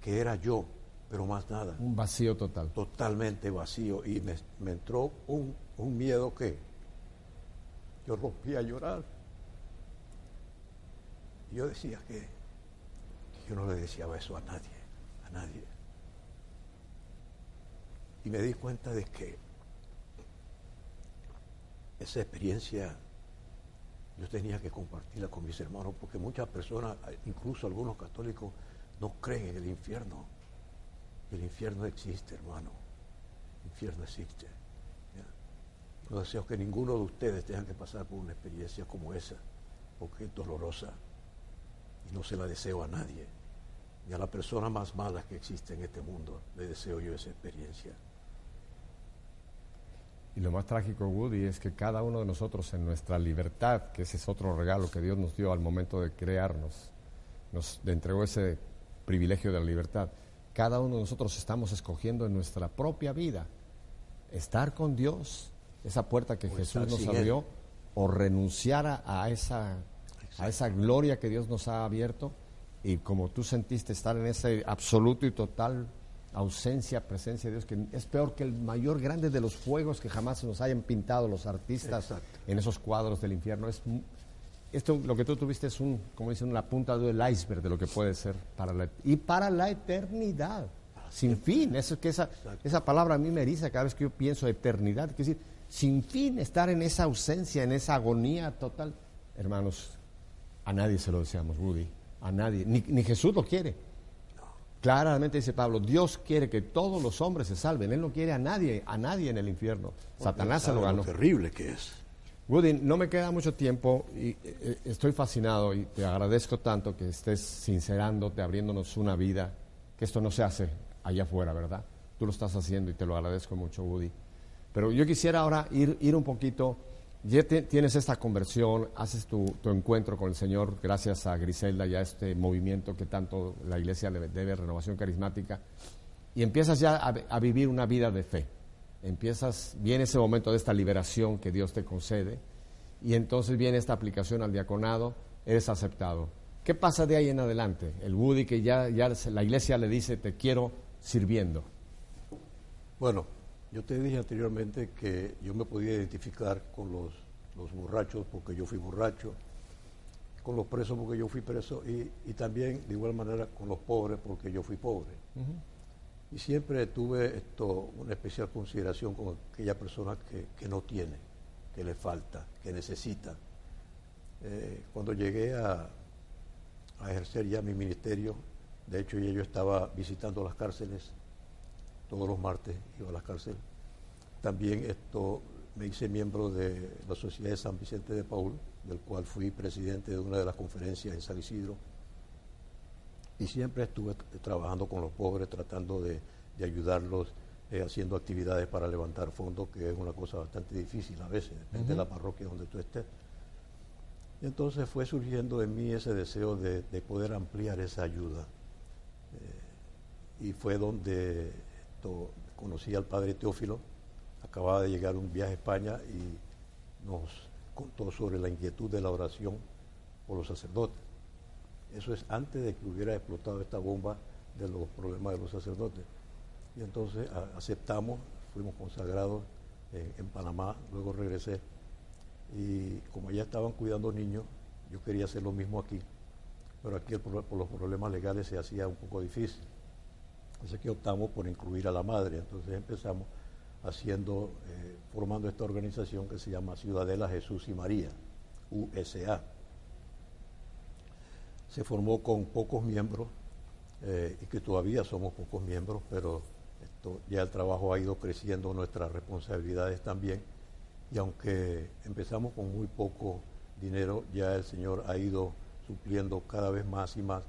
que era yo, pero más nada Un vacío total. totalmente vacío y me, me entró un, un miedo que yo rompí a llorar. Yo decía que, yo no le deseaba eso a nadie, a nadie. Y me di cuenta de que esa experiencia yo tenía que compartirla con mis hermanos porque muchas personas, incluso algunos católicos, no creen en el infierno. El infierno existe, hermano. El infierno existe. No deseo que ninguno de ustedes tenga que pasar por una experiencia como esa, porque es dolorosa y no se la deseo a nadie, ni a la persona más mala que existe en este mundo, le deseo yo esa experiencia. Y lo más trágico, Woody, es que cada uno de nosotros en nuestra libertad, que ese es otro regalo que Dios nos dio al momento de crearnos, nos entregó ese privilegio de la libertad. Cada uno de nosotros estamos escogiendo en nuestra propia vida estar con Dios, esa puerta que O Jesús nos abrió, o renunciar a, a esa, a esa gloria que Dios nos ha abierto. Y como tú sentiste estar en ese absoluto y total ausencia, presencia de Dios, que es peor que el mayor grande de los fuegos que jamás nos hayan pintado los artistas Exacto. en esos cuadros del infierno. Es, esto, lo que tú tuviste es un, como dicen, una punta del iceberg de lo que puede ser para la, y para la eternidad, sin fin. Eso es que esa, esa palabra a mí me eriza cada vez que yo pienso eternidad. Es decir, sin fin, estar en esa ausencia, en esa agonía total. Hermanos, a nadie se lo deseamos, Woody. A nadie. Ni, ni Jesús lo quiere. Claramente dice Pablo, Dios quiere que todos los hombres se salven. Él no quiere a nadie, a nadie en el infierno. Satanás se lo ganó. terrible que es. Woody, no me queda mucho tiempo y eh, estoy fascinado y te agradezco tanto que estés sincerándote, abriéndonos una vida, que esto no se hace allá afuera, ¿verdad? Tú lo estás haciendo y te lo agradezco mucho, Woody. Pero yo quisiera ahora ir, ir un poquito, ya te- tienes esta conversión, haces tu, tu encuentro con el Señor gracias a Griselda y a este movimiento que tanto la iglesia le debe, renovación carismática, y empiezas ya a, a vivir una vida de fe empiezas, viene ese momento de esta liberación que Dios te concede y entonces viene esta aplicación al diaconado, eres aceptado. ¿Qué pasa de ahí en adelante? El Woody que ya, ya la iglesia le dice, te quiero sirviendo. Bueno, yo te dije anteriormente que yo me podía identificar con los, los borrachos porque yo fui borracho, con los presos porque yo fui preso y, y también de igual manera con los pobres porque yo fui pobre. Y siempre tuve esto, una especial consideración con aquella persona que, que no tiene, que le falta, que necesita. Eh, cuando llegué a, a ejercer ya mi ministerio, de hecho ya yo estaba visitando las cárceles, todos los martes iba a las cárceles. También esto me hice miembro de la Sociedad de San Vicente de Paul, del cual fui presidente de una de las conferencias en San Isidro. Y siempre estuve trabajando con los pobres, tratando de, de ayudarlos, eh, haciendo actividades para levantar fondos, que es una cosa bastante difícil a veces, depende de la parroquia donde tú estés. Y entonces fue surgiendo en mí ese deseo de, de poder ampliar esa ayuda. Eh, y fue donde esto, conocí al padre Teófilo, acababa de llegar un viaje a España y nos contó sobre la inquietud de la oración por los sacerdotes. Eso es antes de que hubiera explotado esta bomba de los problemas de los sacerdotes. Y entonces aceptamos, fuimos consagrados en, Panamá, luego regresé. Y como ya estaban cuidando niños, yo quería hacer lo mismo aquí. Pero aquí por los problemas legales se hacía un poco difícil. Así que optamos por incluir a la madre. Entonces empezamos haciendo, eh, formando esta organización que se llama Ciudadela Jesús y María, USA se formó con pocos miembros eh, y que todavía somos pocos miembros, pero ya el trabajo ha ido creciendo, nuestras responsabilidades también, y aunque empezamos con muy poco dinero, ya el Señor ha ido supliendo cada vez más y más,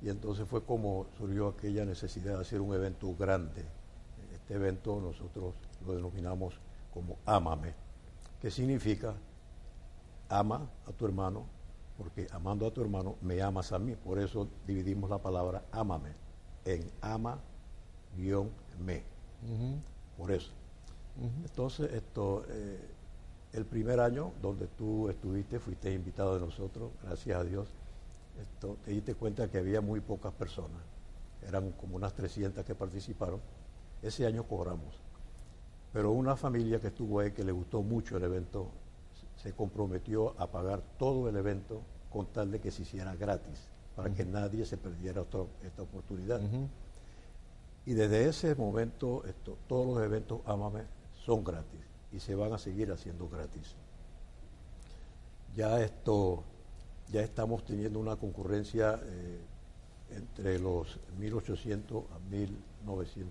y entonces fue como surgió aquella necesidad de hacer un evento grande. Este evento nosotros lo denominamos como Ámame, que significa ama a tu hermano, porque amando a tu hermano me amas a mí. Por eso dividimos la palabra ámame en ama guion me. Por eso. Entonces, esto, eh, el primer año donde tú estuviste, fuiste invitado de nosotros, gracias a Dios, esto, te diste cuenta que había muy pocas personas. Eran como unas 300 que participaron. Ese año cobramos. Pero una familia que estuvo ahí que le gustó mucho el evento se comprometió a pagar todo el evento con tal de que se hiciera gratis, para que nadie se perdiera esta oportunidad. Y desde ese momento esto, todos los eventos Amame son gratis y se van a seguir haciendo gratis. Ya esto, ya estamos teniendo una concurrencia eh, entre los 1.800 a 1.900 eh,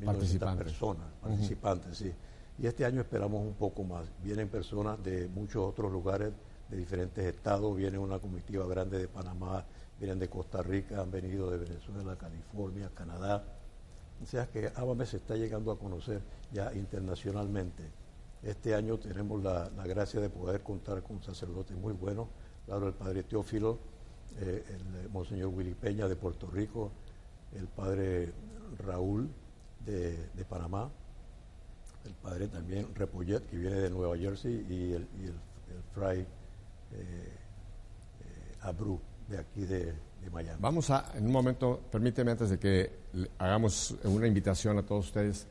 1.900 Participantes. personas, participantes, sí. Y este año esperamos un poco más. Vienen personas de muchos otros lugares, de diferentes estados, viene una comitiva grande de Panamá, vienen de Costa Rica, han venido de Venezuela, California, Canadá. O sea que Ábame se está llegando a conocer ya internacionalmente. Este año tenemos la, la gracia de poder contar con sacerdotes muy buenos, claro, el padre Teófilo, eh, el monseñor Willy Peña de Puerto Rico, el padre Raúl de, de Panamá, el padre también Repollet, que viene de Nueva Jersey, y el, el, fray eh, eh, de aquí de, de Miami. Vamos a, en un momento, permíteme antes de que hagamos una invitación a todos ustedes,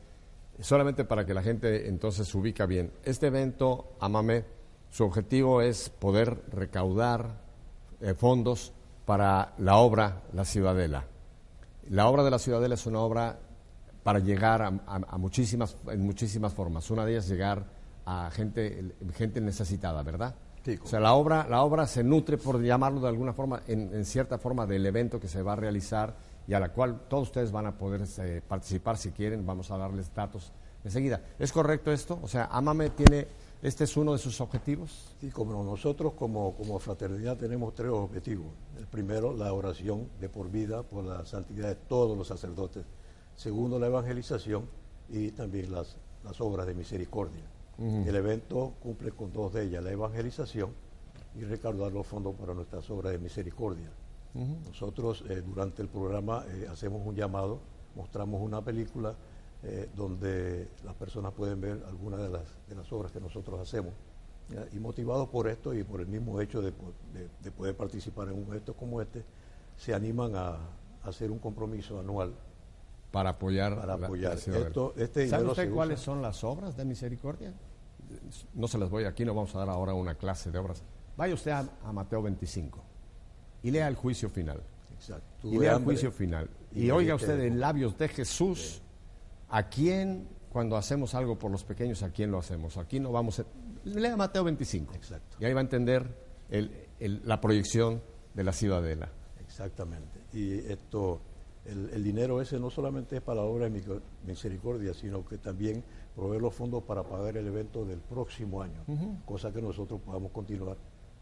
solamente para que la gente entonces se ubica bien. Este evento, Amame, su objetivo es poder recaudar eh, fondos para la obra La Ciudadela. La obra de La Ciudadela es una obra para llegar a, a- a muchísimas, en muchísimas formas. Una de ellas llegar a gente, gente necesitada, ¿verdad? O sea, la obra, la obra se nutre, por llamarlo de alguna forma, en, en cierta forma, del evento que se va a realizar y a la cual todos ustedes van a poder eh, participar si quieren. Vamos a darles datos enseguida. ¿Es correcto esto? O sea, Amame tiene, este es uno de sus objetivos. Sí, como nosotros como, como fraternidad tenemos tres objetivos. El primero, la oración de por vida por la santidad de todos los sacerdotes. Segundo, la evangelización y también las, las obras de misericordia. El evento cumple con dos de ellas, la evangelización y recaudar los fondos para nuestras obras de misericordia. Nosotros eh, durante el programa eh, hacemos un llamado, mostramos una película eh, donde las personas pueden ver algunas de las, de las obras que nosotros hacemos. ¿ya? Y motivados por esto y por el mismo hecho de, po- de- de poder participar en un evento como este, se animan a, a hacer un compromiso anual Para apoyar. para apoyar. la. Esto, este ¿Sabe usted usa- cuáles son las obras de misericordia? No se las voy, aquí no vamos a dar ahora una clase de obras. Vaya usted a, a Mateo 25 y lea el juicio final. Exacto. y lea el juicio final. y Y, oiga usted en labios de Jesús, ¿a quién, cuando hacemos algo por los pequeños, a quién lo hacemos? Aquí no vamos a... Lea Mateo 25. Exacto. Y ahí va a entender el- el- la proyección de la ciudadela. Exactamente. Y esto, el, el dinero ese no solamente es para la obra de misericordia, sino que también provee los fondos para pagar el evento del próximo año, cosa que nosotros podamos continuar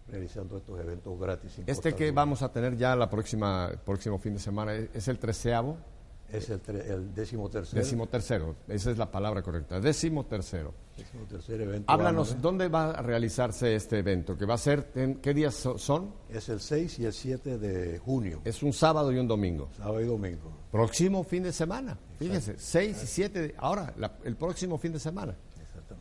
realizando estos eventos gratis. Este que vamos a tener ya la próxima próximo fin de semana es el treceavo, Es el, tre- el décimo tercer, décimo tercero. Esa es la palabra correcta. Décimo tercero. décimo tercer evento. Háblanos. ¿dónde va a realizarse este evento? ¿Que va a ser, en, qué días so- son? Es el 6 y el 7 de junio, Es un sábado y un domingo. sábado y domingo. Próximo fin de semana. Fíjense, 6 y 7. de- Ahora, la- el próximo fin de semana.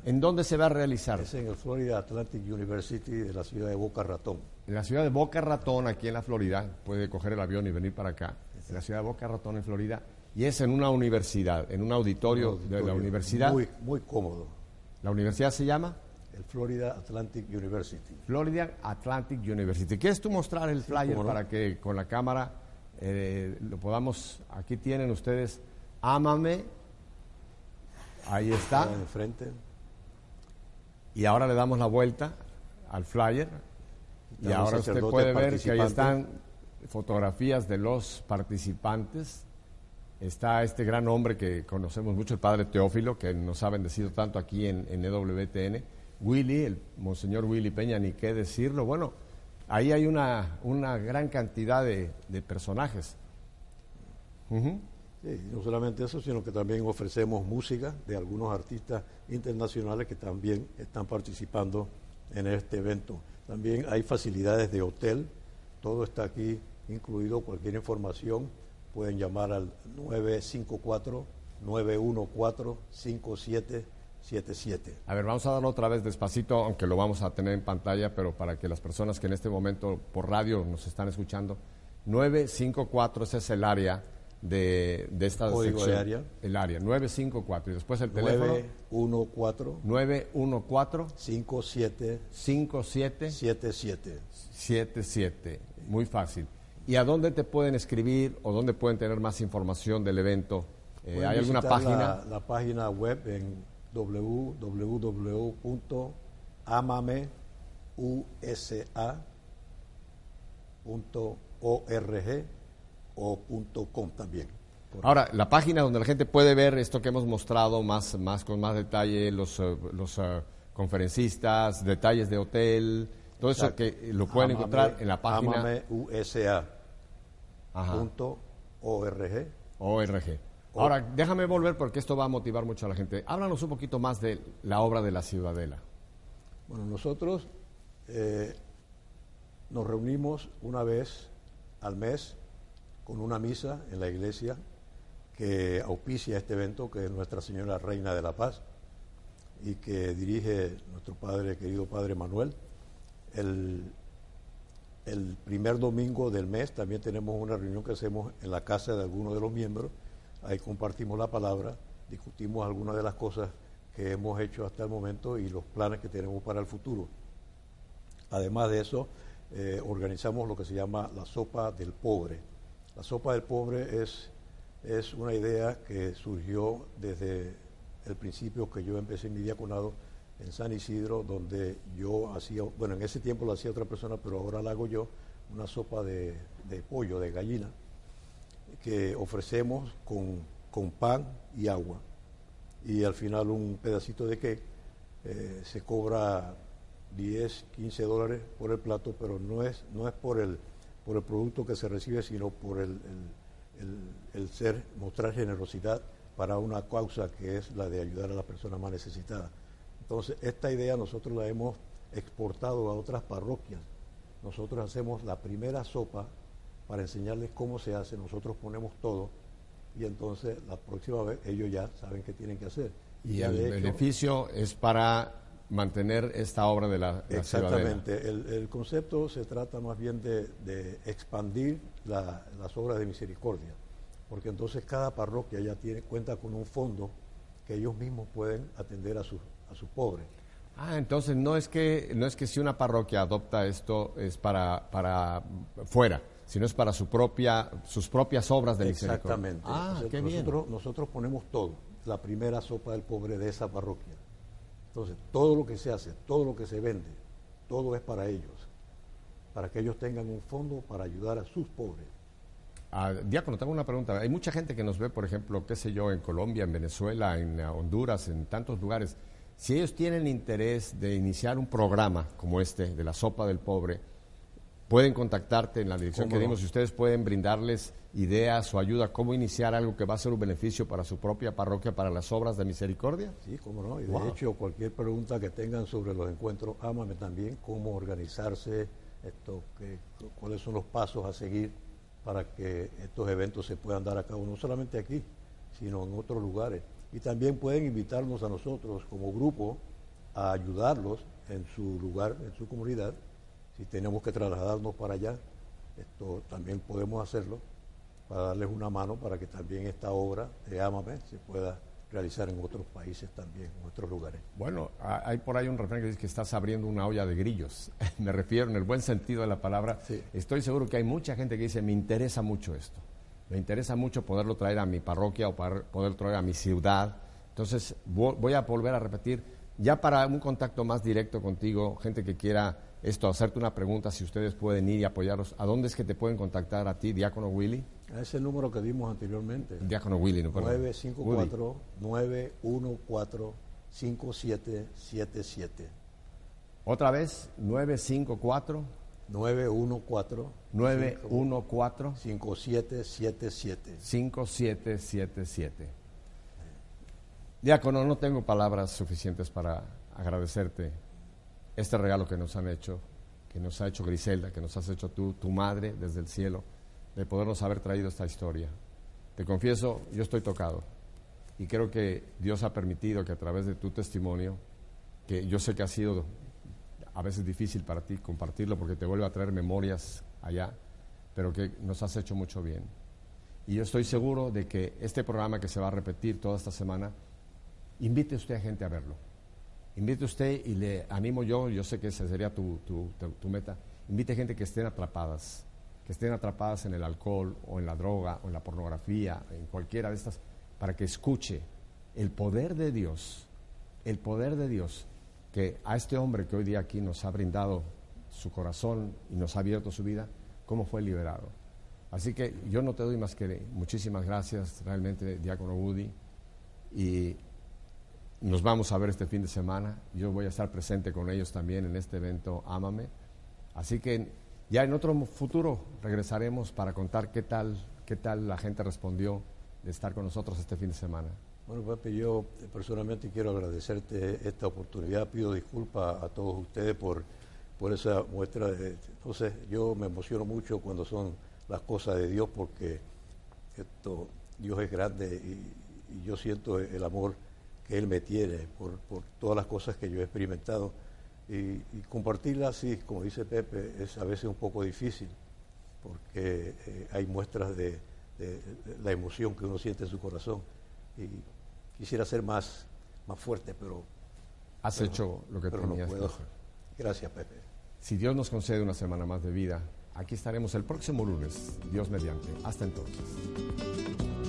¿En dónde se va a realizar? Es en el Florida Atlantic University de la ciudad de Boca Ratón. En la ciudad de Boca Ratón, aquí en la Florida. Puede coger el avión y venir para acá. En la ciudad de Boca Ratón, en Florida. Y es en una universidad, en un auditorio, de la universidad. Muy, muy cómodo. La universidad se llama El Florida Atlantic University. Florida Atlantic University. ¿Quieres tú mostrar el flyer no. para que con la cámara eh, lo podamos? Aquí tienen ustedes, ámame. Ahí está. Está enfrente. Y ahora le damos la vuelta al flyer. Y ahora usted puede ver que ahí están fotografías de los participantes. Está este gran hombre que conocemos mucho, el padre Teófilo, que nos ha bendecido tanto aquí en, en EWTN. Willy, el monseñor Willy Peña, ni qué decirlo. Bueno, ahí hay una, una gran cantidad de, de personajes. Ujú. Sí, no solamente eso, sino que también ofrecemos música de algunos artistas internacionales que también están participando en este evento. También hay facilidades de hotel, todo está aquí incluido, cualquier información pueden llamar al 954-914-5777. A ver, vamos a darlo otra vez despacito, aunque lo vamos a tener en pantalla, pero para que las personas que en este momento por radio nos están escuchando, 954, ese es el área de, de esta Código sección. de área. El área, 954. Y después el teléfono, 914 914-5777. 5777. Muy fácil. ¿Y a dónde te pueden escribir o dónde pueden tener más información del evento? Eh, ¿Hay alguna página? La, la página web en www.amameusa.org o punto .com también. Ahora, la página donde la gente puede ver esto que hemos mostrado más, más con más detalle, los, eh, los eh, conferencistas, detalles de hotel, todo eso que lo pueden Amame- encontrar en la página. Ajá. ORG. Ahora, déjame volver porque esto va a motivar mucho a la gente. Háblanos un poquito más de la obra de la Ciudadela. Bueno, nosotros eh, nos reunimos una vez al mes con una misa en la iglesia que auspicia este evento, que es Nuestra Señora Reina de la Paz, y que dirige nuestro padre, querido padre Manuel. El, primer domingo del mes también tenemos una reunión que hacemos en la casa de algunos de los miembros. Ahí compartimos la palabra, discutimos algunas de las cosas que hemos hecho hasta el momento y los planes que tenemos para el futuro. Además de eso, eh, organizamos lo que se llama la sopa del pobre. La sopa del pobre es, es una idea que surgió desde el principio que yo empecé mi diaconado en San Isidro, donde yo hacía, bueno, en ese tiempo lo hacía otra persona, pero ahora la hago yo, una sopa de, de pollo, de gallina, que ofrecemos con, con pan y agua. Y al final un pedacito de cake. Eh, se cobra 10, 15 dólares por el plato, pero no es, no es por, el, por el producto que se recibe, sino por el, el- el- el ser, mostrar generosidad para una causa que es la de ayudar a las personas más necesitadas. Entonces, esta idea nosotros la hemos exportado a otras parroquias. Nosotros hacemos la primera sopa para enseñarles cómo se hace, nosotros ponemos todo y entonces la próxima vez ellos ya saben qué tienen que hacer. Y el hecho- beneficio es para mantener esta obra de la, la. Exactamente. El, el concepto se trata más bien de, de expandir la- las obras de misericordia, porque entonces cada parroquia ya tiene cuenta con un fondo que ellos mismos pueden atender a sus a sus pobres. Ah, entonces no es que no es que si una parroquia adopta esto es para para fuera, sino es para su propia sus propias obras de misericordia. Exactamente. Ah, qué bien. nosotros, nosotros ponemos todo, la primera sopa del pobre de esa parroquia. Entonces, todo lo que se hace, todo lo que se vende, todo es para ellos, para que ellos tengan un fondo para ayudar a sus pobres. Ah, Diácono, tengo una pregunta. Hay mucha gente que nos ve, por ejemplo, qué sé yo, en Colombia, en Venezuela, en Honduras, en tantos lugares. Si ellos tienen interés de iniciar un programa como este, de la sopa del pobre, pueden contactarte en la dirección ¿Cómo que no? dimos y ustedes pueden brindarles ideas o ayuda, cómo iniciar algo que va a ser un beneficio para su propia parroquia, para las obras de misericordia. Sí, cómo no. Y Wow. de hecho, cualquier pregunta que tengan sobre los encuentros, ámame también, cómo organizarse, esto, cuáles son los pasos a seguir para que estos eventos se puedan dar a cabo, no solamente aquí, sino en otros lugares. Y también pueden invitarnos a nosotros como grupo a ayudarlos en su lugar, en su comunidad. Si tenemos que trasladarnos para allá, esto también podemos hacerlo para darles una mano para que también esta obra de Ámame se pueda realizar en otros países también, en otros lugares. Bueno, ha- hay por ahí un refrán que dice que estás abriendo una olla de grillos. me refiero en el buen sentido de la palabra. Sí. Estoy seguro que hay mucha gente que dice, me interesa mucho esto. Me interesa mucho poderlo traer a mi parroquia o para poder traer a mi ciudad. Entonces, vo- voy a volver a repetir, ya para un contacto más directo contigo, gente que quiera esto, hacerte una pregunta, si ustedes pueden ir y apoyarlos, ¿a dónde es que te pueden contactar a ti, Diácono Willy? A ese número que dimos anteriormente, Diácono Willy, no, perdón. 954-914-5777. Otra vez, 954 914 914 5777. 5777. Diácono, no tengo palabras suficientes para agradecerte este regalo que nos han hecho, que nos ha hecho Griselda, que nos has hecho tú, tu madre, desde el cielo, de podernos haber traído esta historia. Te confieso, yo estoy tocado y creo que Dios ha permitido que a través de tu testimonio, que yo sé que ha sido a veces difícil para ti compartirlo porque te vuelve a traer memorias allá, pero que nos has hecho mucho bien. Y yo estoy seguro de que este programa que se va a repetir toda esta semana, invite usted a gente a verlo. Invite usted y le animo yo, yo sé que esa sería tu, tu, tu- tu meta, invite gente que estén atrapadas, que estén atrapadas en el alcohol o en la droga o en la pornografía, en cualquiera de estas, para que escuche el poder de Dios, el poder de Dios, que a este hombre que hoy día aquí nos ha brindado su corazón y nos ha abierto su vida, cómo fue liberado. Así que yo no te doy más que muchísimas gracias, realmente, Diácono Woody. Y nos vamos a ver este fin de semana. Yo voy a estar presente con ellos también en este evento Ámame. Así que ya en otro futuro regresaremos para contar qué tal, qué tal la gente respondió de estar con nosotros este fin de semana. Bueno, Pepe, yo personalmente quiero agradecerte esta oportunidad. Pido disculpas a todos ustedes por, por esa muestra. De, entonces, yo me emociono mucho cuando son las cosas de Dios porque esto, Dios es grande y, y yo siento el amor que Él me tiene por, por todas las cosas que yo he experimentado. Y, y compartirla así, como dice Pepe, es a veces un poco difícil porque eh, hay muestras de, de- de la emoción que uno siente en su corazón. Y quisiera ser más, más fuerte, pero, Has pero- hecho lo que pero no tenías que puedo. hacer. Gracias, Pepe. Si Dios nos concede una semana más de vida, aquí estaremos el próximo lunes, Dios mediante. Hasta entonces.